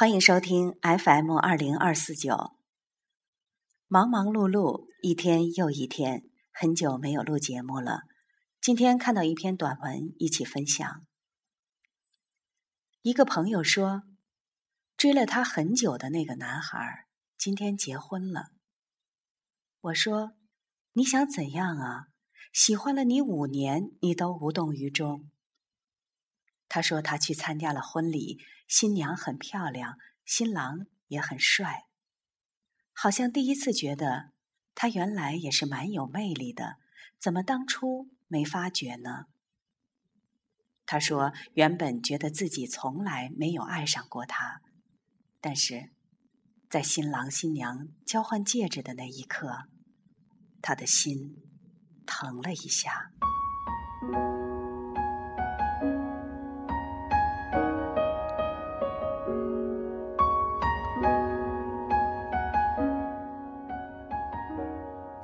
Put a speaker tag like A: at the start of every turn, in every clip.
A: 欢迎收听 FM 二零二四九。忙忙碌碌，一天又一天，很久没有录节目了。今天看到一篇短文，一起分享。一个朋友说，追了他很久的那个男孩，今天结婚了。我说，你想怎样啊？喜欢了你五年，你都无动于衷。他说他去参加了婚礼，新娘很漂亮，新郎也很帅，好像第一次觉得他原来也是蛮有魅力的，怎么当初没发觉呢？他说原本觉得自己从来没有爱上过他，但是在新郎新娘交换戒指的那一刻，他的心疼了一下。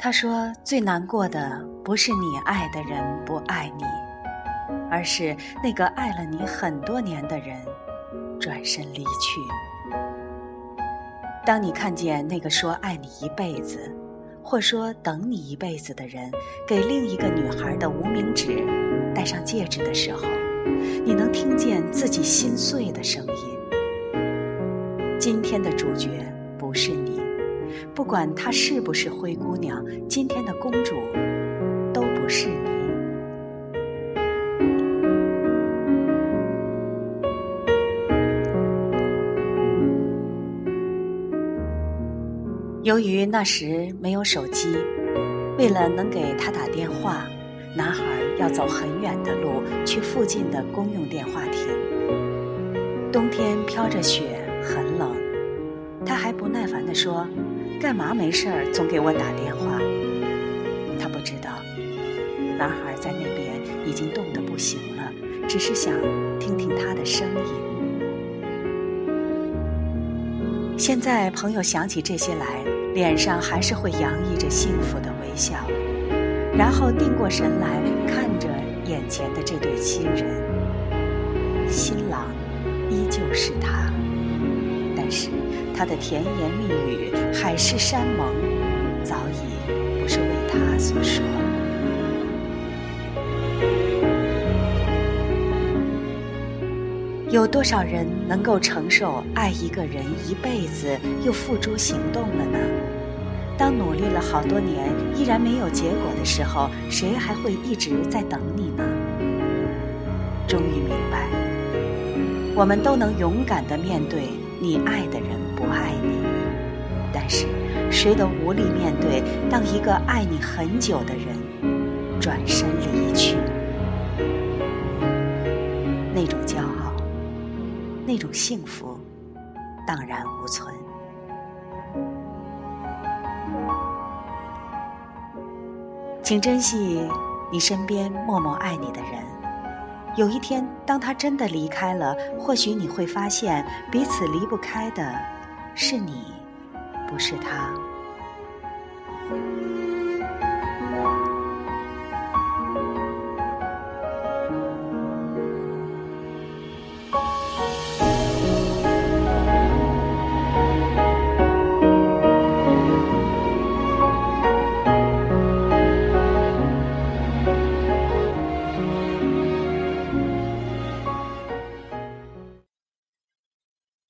A: 他说：“最难过的不是你爱的人不爱你，而是那个爱了你很多年的人转身离去。当你看见那个说爱你一辈子，或说等你一辈子的人给另一个女孩的无名指戴上戒指的时候，你能听见自己心碎的声音。今天的主角不是你。”不管她是不是灰姑娘，今天的公主都不是你。由于那时没有手机，为了能给他打电话，男孩要走很远的路去附近的公用电话亭。冬天飘着雪，很冷，他还不耐烦地说。干嘛没事儿总给我打电话？他不知道，男孩在那边已经冻得不行了，只是想听听他的声音。现在朋友想起这些来，脸上还是会洋溢着幸福的微笑，然后定过神来看着眼前的这对新人，新郎依旧是他，他的甜言蜜语、海誓山盟，早已不是为他所说。有多少人能够承受爱一个人一辈子，又付诸行动了呢？当努力了好多年，依然没有结果的时候，谁还会一直在等你呢？终于明白，我们都能勇敢的面对你爱的人。不爱你，但是谁都无力面对，当一个爱你很久的人转身离去，那种骄傲，那种幸福，荡然无存。请珍惜你身边默默爱你的人，有一天当他真的离开了或许你会发现彼此离不开的是你不是他。